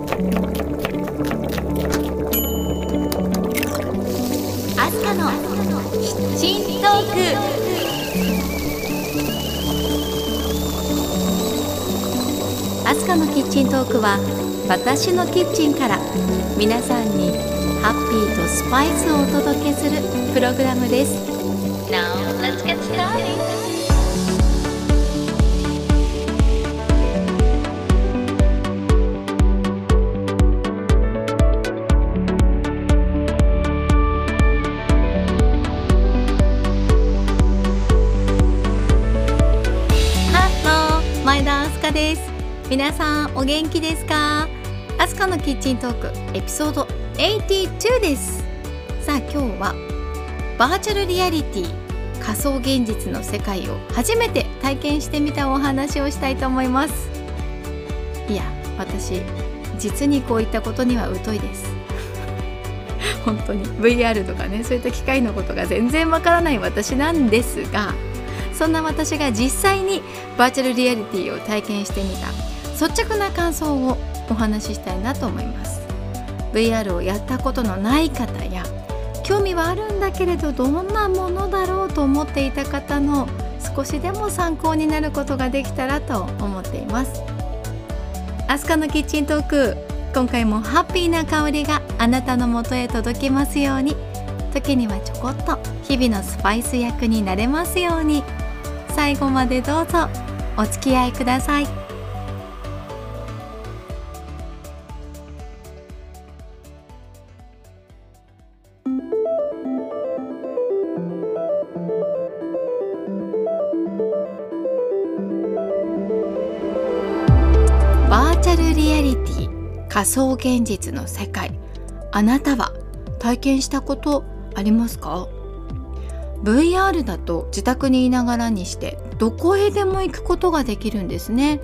アスカのキッチントーク。アスカのキッチントークは私のキッチンから皆さんにハッピーとスパイスをお届けするプログラムです。Now 皆さんお元気ですか？アスカのキッチントークエピソード82です。さあ今日はバーチャルリアリティ仮想現実の世界を初めて体験してみたお話をしたいと思います。いや私実にこういったことには疎いです。本当に VR とかねそういった機械のことが全然わからない私なんですがそんな私が実際にバーチャルリアリティを体験してみた。率直な感想をお話ししたいなと思います。VR をやったことのない方や興味はあるんだけれどどんなものだろうと思っていた方の少しでも参考になることができたらと思っています。アスカのキッチントーク今回もハッピーな香りがあなたのもとへ届きますように。時にはちょこっと日々のスパイス役になれますように。最後までどうぞお付き合いください。仮想現実の世界。あなたは体験したことありますか？VR だと自宅にいながらにしてどこへでも行くことができるんですね。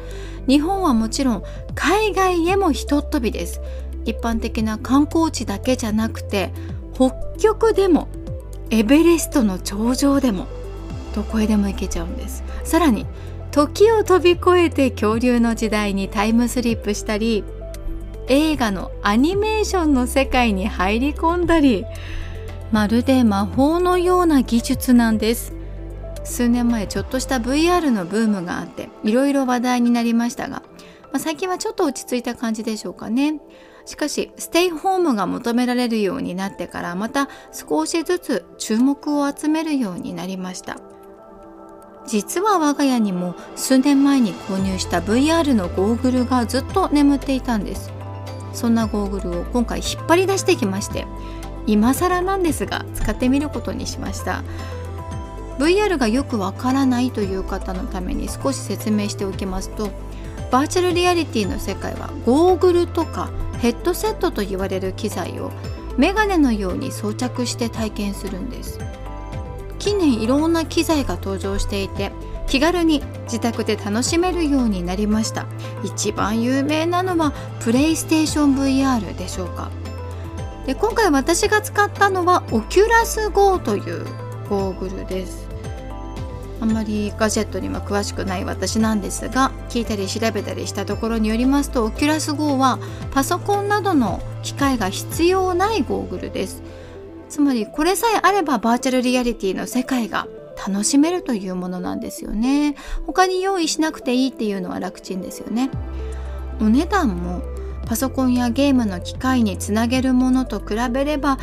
日本はもちろん海外へもひとっ飛びです。一般的な観光地だけじゃなくて北極でもエベレストの頂上でもどこへでも行けちゃうんです。さらに時を飛び越えて恐竜の時代にタイムスリップしたり映画のアニメーションの世界に入り込んだりまるで魔法のような技術なんです。数年前ちょっとした VR のブームがあっていろいろ話題になりましたが、まあ、最近はちょっと落ち着いた感じでしょうかね。しかしステイホームが求められるようになってからまた少しずつ注目を集めるようになりました。実は我が家にも数年前に購入した VR のゴーグルがずっと眠っていたんです。そんなゴーグルを今回引っ張り出してきまして今更なんですが使ってみることにしました。VR がよくわからないという方のために少し説明しておきますとバーチャルリアリティの世界はゴーグルとかヘッドセットと言われる機材をメガネのように装着して体験するんです。近年いろんな機材が登場していて気軽に自宅で楽しめるようになりました。一番有名なのはプレイステーション VR でしょうか。で今回私が使ったのはオキュラス GO というゴーグルです。あんまりガジェットには詳しくない私なんですが聞いたり調べたりしたところによりますとオキュラス GO はパソコンなどの機械が必要ないゴーグルです。つまりこれさえあればバーチャルリアリティの世界が楽しめるというものなんですよね。他に用意しなくていいっていうのは楽ちんですよね。お値段もパソコンやゲームの機械につなげるものと比べれば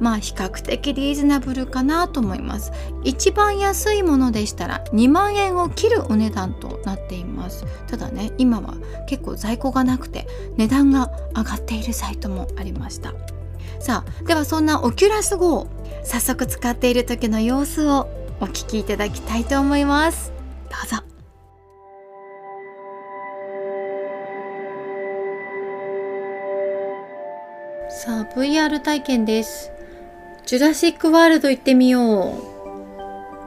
まあ比較的リーズナブルかなと思います。一番安いものでしたら2万円を切るお値段となっています。ただね今は結構在庫がなくて値段が上がっているサイトもありました。さあではそんなオキュラス GO 早速使っている時の様子をお聞きいただきたいと思います。どうぞ。さあ VR 体験です。ジュラシックワールド行ってみよ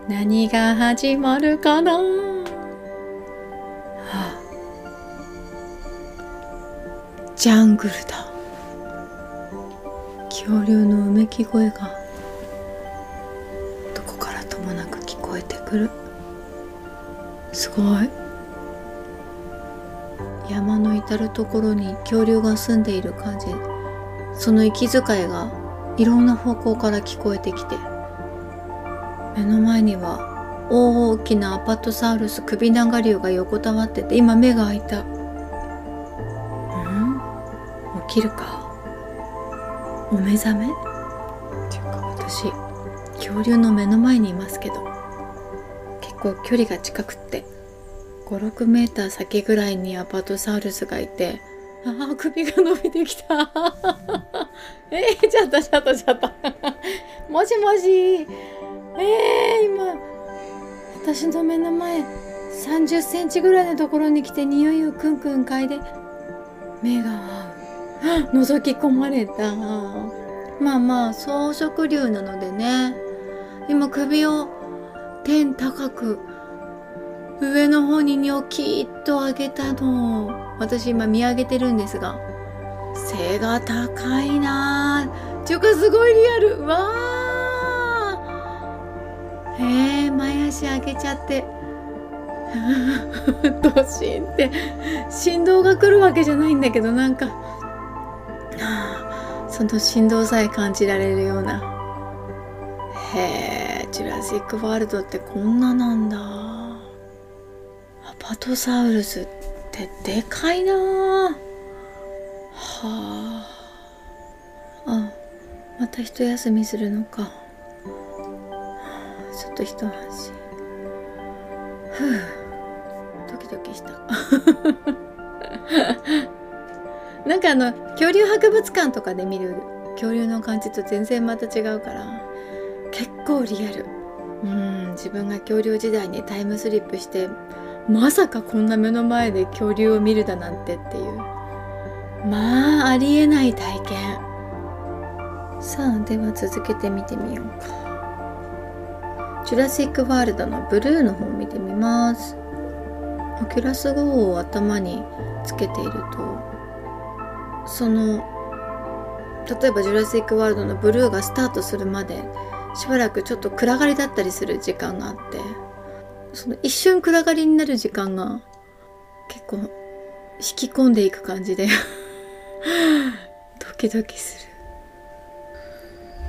う。何が始まるかな、はあ、ジャングルだ。恐竜のうめき声が。くる。すごい。山の至る所に恐竜が住んでいる感じ。その息遣いがいろんな方向から聞こえてきて。目の前には大きなアパトサウルス首長竜が横たわってて今目が開いた。うん？起きるか。お目覚め？っていうか私。恐竜の目の前にいますけど。結構距離が近くって56メーター先ぐらいにアパトサウルスがいてああ首が伸びてきた。えー、ちょっとちょっとちょっと。もしもし。えー、今私の目の前30センチぐらいのところに来て匂いをクンクン嗅いで目が合う。覗き込まれた。まあまあ草食竜なのでね。今首を天高く上の方にニョキッと上げたの私今見上げてるんですが背が高いな。ぁちゅうかすごいリアル。わーへえ前足上げちゃって。ドシンって。振動が来るわけじゃないんだけどなんか。その振動さえ感じられるような。へえ。ジュラシック・ワールドってこんななんだ。アパトサウルスってでかいな。はあ。あまた一休みするのか。ちょっと一安心。ふう。ドキドキした。なんかあの恐竜博物館とかで見る恐竜の感じと全然また違うから。結構リアル。うん自分が恐竜時代にタイムスリップしてまさかこんな目の前で恐竜を見るだなんてっていう。まあありえない体験。さあでは続けて見てみようか。ジュラシック・ワールドのブルーの方を見てみます。オキュラス GO を頭につけているとその例えば「ジュラシック・ワールド」のブルーがスタートするまでしばらくちょっと暗がりだったりする時間があってその一瞬暗がりになる時間が結構引き込んでいく感じで ドキドキする。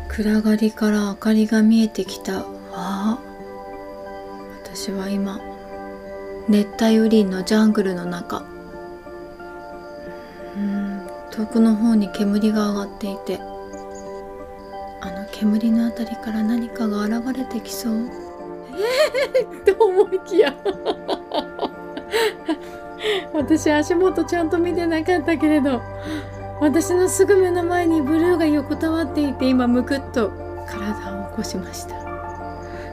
暗がりから明かりが見えてきた。あ私は今熱帯雨林のジャングルの中。うん。遠くの方に煙が上がっていて。煙のあたりから何かが現れてきそう。えー、と思いきや。私足元ちゃんと見てなかったけれど私のすぐ目の前にブルーが横たわっていて今むくっと体を起こしました。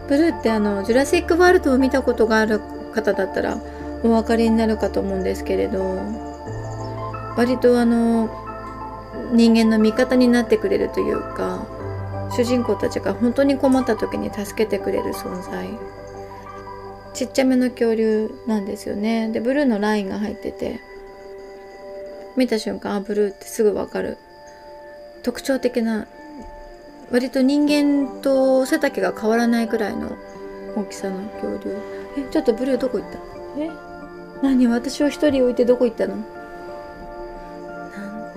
ブルーってあのジュラシック・ワールドを見たことがある方だったらお分かりになるかと思うんですけれど割とあの人間の味方になってくれるというか主人公たちが本当に困った時に助けてくれる存在。ちっちゃめの恐竜なんですよね。でブルーのラインが入ってて見た瞬間あブルーってすぐ分かる。特徴的な割と人間と背丈が変わらないくらいの大きさの恐竜。えちょっとブルーどこ行った？え？何？私を一人置いてどこ行ったの？何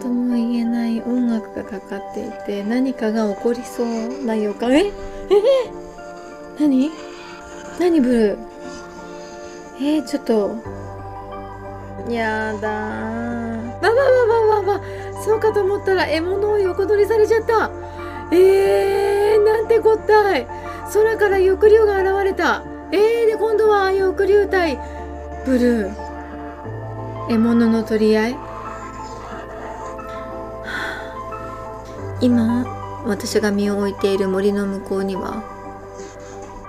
とも言えない音楽がかかっていて何かが起こりそうな予感。え？え？何？何ブルー？え？ー、ちょっと。やだー。ばばばばばばそうかと思ったら獲物を横取りされちゃった。えー、なんてこったい。空から翼竜が現れた。えー、で今度は翼竜対ブルー。獲物の取り合い？今私が身を置いている森の向こうには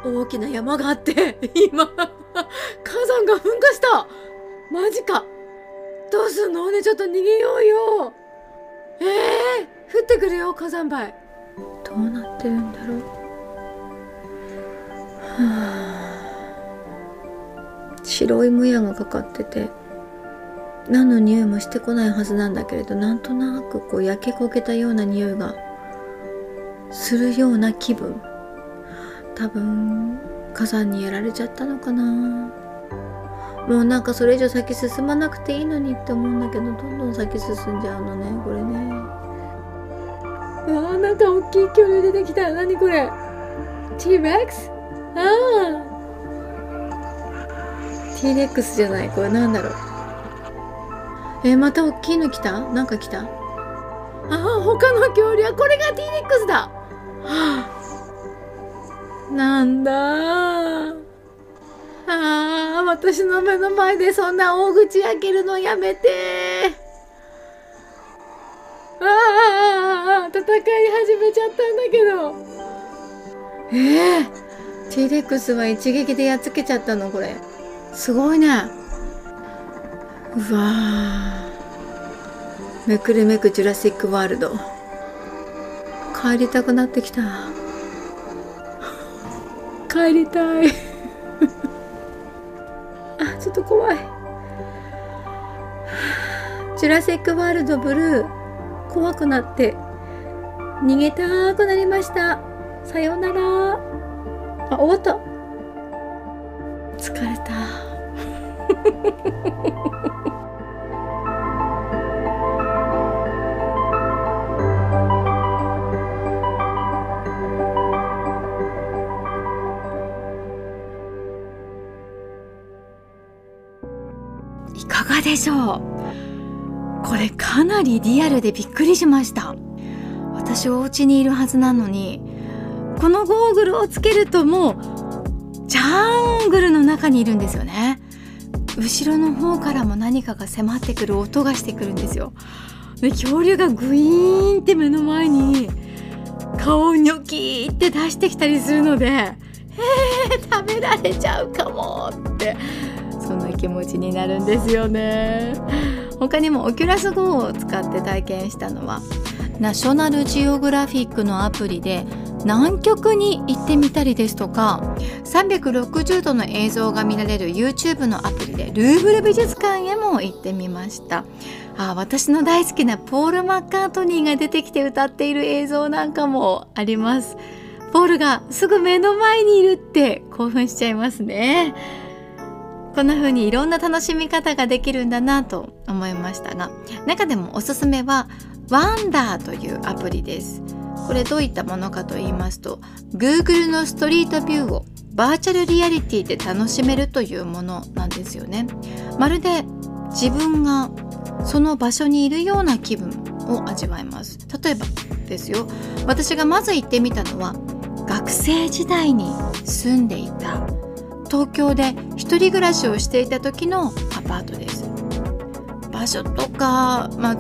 大きな山があって 今火山が噴火した。マジか。どうすんの？ねちょっと逃げようよ。ええー、降ってくるよ火山灰。どうなってるんだろう。はあ。白いもやがかかってて。何の匂いもしてこないはずなんだけれどなんとなくこう焼け焦げたような匂いがするような気分。多分火山にやられちゃったのかな。もうなんかそれ以上先進まなくていいのにって思うんだけどどんどん先進んじゃうのねこれね。うわなんか大きい恐竜出てきた。何これ？T-Rex? ああ T-Rex じゃない。これなんだろう？えー、また大きいの来た？なんか来た？ああ他の恐竜はこれが T-Rex だ！はあ。なんだ。ああ私の目の前でそんな大口開けるのやめて。ああ戦い始めちゃったんだけど。ええー、T レックスは一撃でやっつけちゃったのこれ。すごいね。うわめくるめくジュラシックワールド帰りたくなってきた。帰りたい。あちょっと怖い。ジュラシック・ワールド・ブルー。怖くなって。逃げたくなりました。さようなら。あ終わった。疲れた でしょう。これかなりリアルでびっくりしました。私お家にいるはずなのにこのゴーグルをつけるともうジャングルの中にいるんですよね。後ろの方からも何かが迫ってくる音がしてくるんですよ。で恐竜がグイーンって目の前に顔をニョキーって出してきたりするのでえー、食べられちゃうかもってそんな気持ちになるんですよね。他にもオキュラス GO を使って体験したのはナショナルジオグラフィックのアプリで南極に行ってみたりですとか360度の映像が見られる YouTube のアプリでルーブル美術館へも行ってみました。あ私の大好きなポール・マッカートニーが出てきて歌っている映像なんかもあります。ポールがすぐ目の前にいるって興奮しちゃいますね。こんな風にいろんな楽しみ方ができるんだなと思いましたが中でもおすすめはワンダーというアプリです。これどういったものかと言いますと Google のストリートビューをバーチャルリアリティで楽しめるというものなんですよね。まるで自分がその場所にいるような気分を味わえます。例えばですよ私がまず行ってみたのは学生時代に住んでいた東京で一人暮らしをしていた時のアパートです。場所とか、まあ、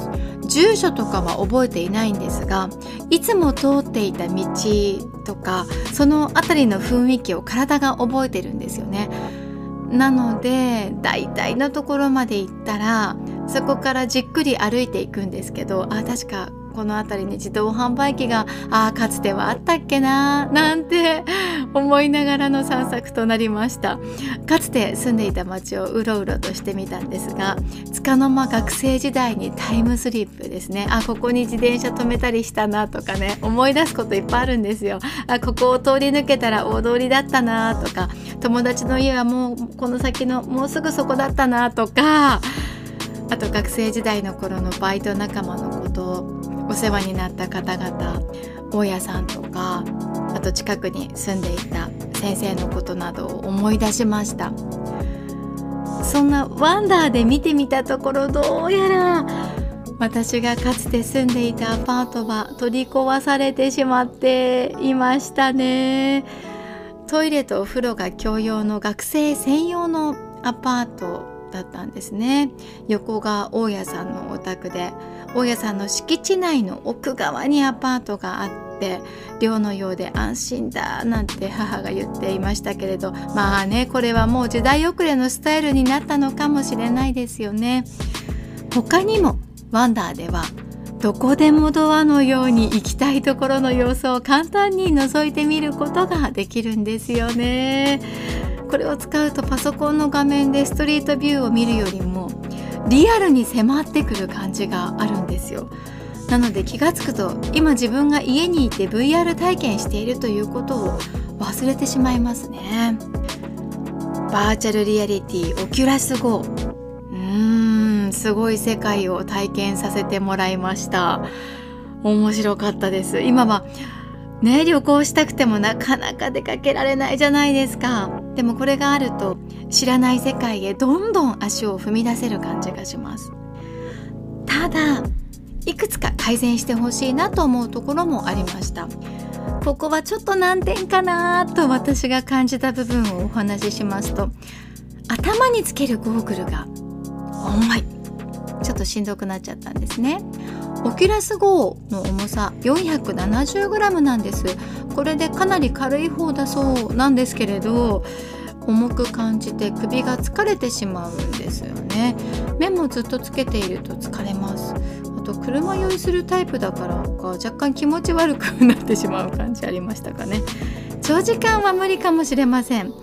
住所とかは覚えていないんですがいつも通っていた道とかその辺りの雰囲気を体が覚えてるんですよね。なので大体のところまで行ったらそこからじっくり歩いていくんですけどあ確かこの辺りに自動販売機がああかつてはあったっけななんて 思いながらの散策となりました。かつて住んでいた町をうろうろとしてみたんですが束の間学生時代にタイムスリップですね。あここに自転車止めたりしたなとかね思い出すこといっぱいあるんですよ。あここを通り抜けたら大通りだったなとか友達の家はもうこの先のもうすぐそこだったなとかあと学生時代の頃のバイト仲間のことお世話になった方々大家さんとかあと近くに住んでいた先生のことなどを思い出しました。そんなワンダーで見てみたところどうやら私がかつて住んでいたアパートは取り壊されてしまっていましたね。トイレとお風呂が共用の学生専用のアパートだったんですね。横が大家さんのお宅で大家さんの敷地内の奥側にアパートがあって寮のようで安心だなんて母が言っていましたけれどまあねこれはもう時代遅れのスタイルになったのかもしれないですよね。他にもワンダーではどこでもドアのように行きたいところの様子を簡単に覗いてみることができるんですよね。これを使うとパソコンの画面でストリートビューを見るよりもリアルに迫ってくる感じがあるんですよ。なので気が付くと今自分が家にいて VR 体験しているということを忘れてしまいますね。バーチャルリアリティオキュラス GO うーんすごい世界を体験させてもらいました。面白かったです。今はね旅行したくてもなかなか出かけられないじゃないですか。でもこれがあると知らない世界へどんどん足を踏み出せる感じがします。ただいくつか改善してほしいなと思うところもありました。ここはちょっと難点かなと私が感じた部分をお話ししますと頭につけるゴーグルが重い。ちょっとしんどくなっちゃったんですね。オキュラス GO の重さ 470g なんです。これでかなり軽い方だそうなんですけれど重く感じて首が疲れてしまうんですよね。目もずっとつけていると疲れます。あと車酔いするタイプだからか若干気持ち悪くなってしまう感じありましたかね。長時間は無理かもしれません。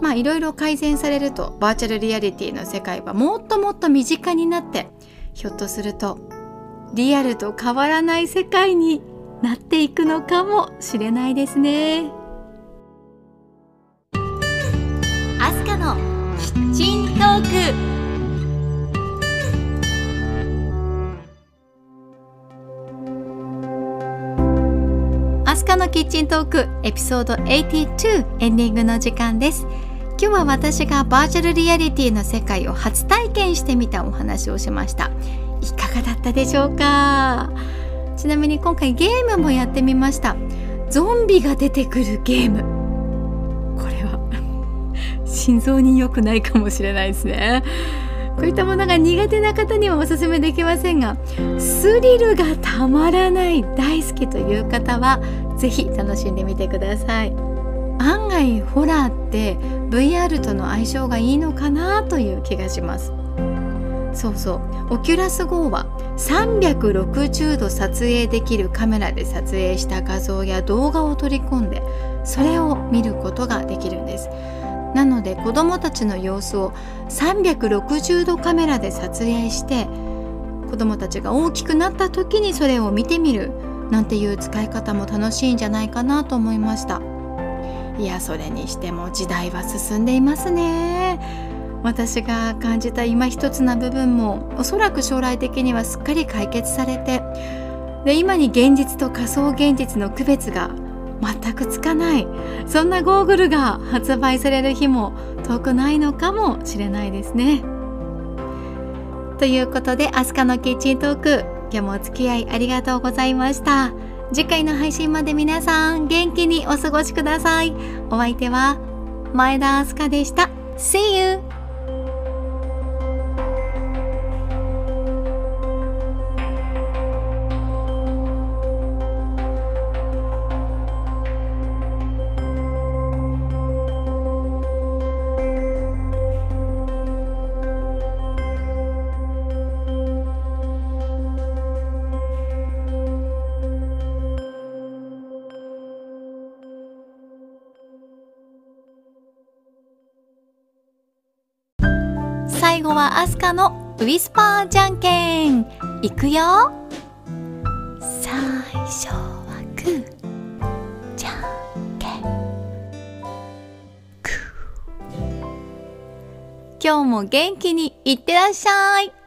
まあいろいろ改善されるとバーチャルリアリティの世界はもっともっと身近になってひょっとするとリアルと変わらない世界になっていくのかもしれないですね。トーク。アスカのキッチントークエピソード82エンディングの時間です。今日は私がバーチャルリアリティの世界を初体験してみたお話をしました。いかがだったでしょうか？ちなみに今回ゲームもやってみました。ゾンビが出てくるゲーム。心臓に良くないかもしれないですね。こういったものが苦手な方にはおすすめできませんがスリルがたまらない大好きという方は是非楽しんでみてください。案外ホラーって VR との相性がいいのかなという気がします。そうそう。オキュラス GO は360度撮影できるカメラで撮影した画像や動画を取り込んでそれを見ることができるんです。なので子どもたちの様子を360度カメラで撮影して子どもたちが大きくなった時にそれを見てみるなんていう使い方も楽しいんじゃないかなと思いました。いやそれにしても時代は進んでいますね。私が感じた今一つな部分もおそらく将来的にはすっかり解決されてで今に現実と仮想現実の区別が全くつかないそんなゴーグルが発売される日も遠くないのかもしれないですね。ということでアスカのキッチントーク今日もお付き合いありがとうございました。次回の配信まで皆さん元気にお過ごしください。お相手は前田明日香でした。See you! 最後はアスカのウィスパーじゃんけん。いくよ。最初はグー。じゃんけん。グー。今日も元気にいってらっしゃい。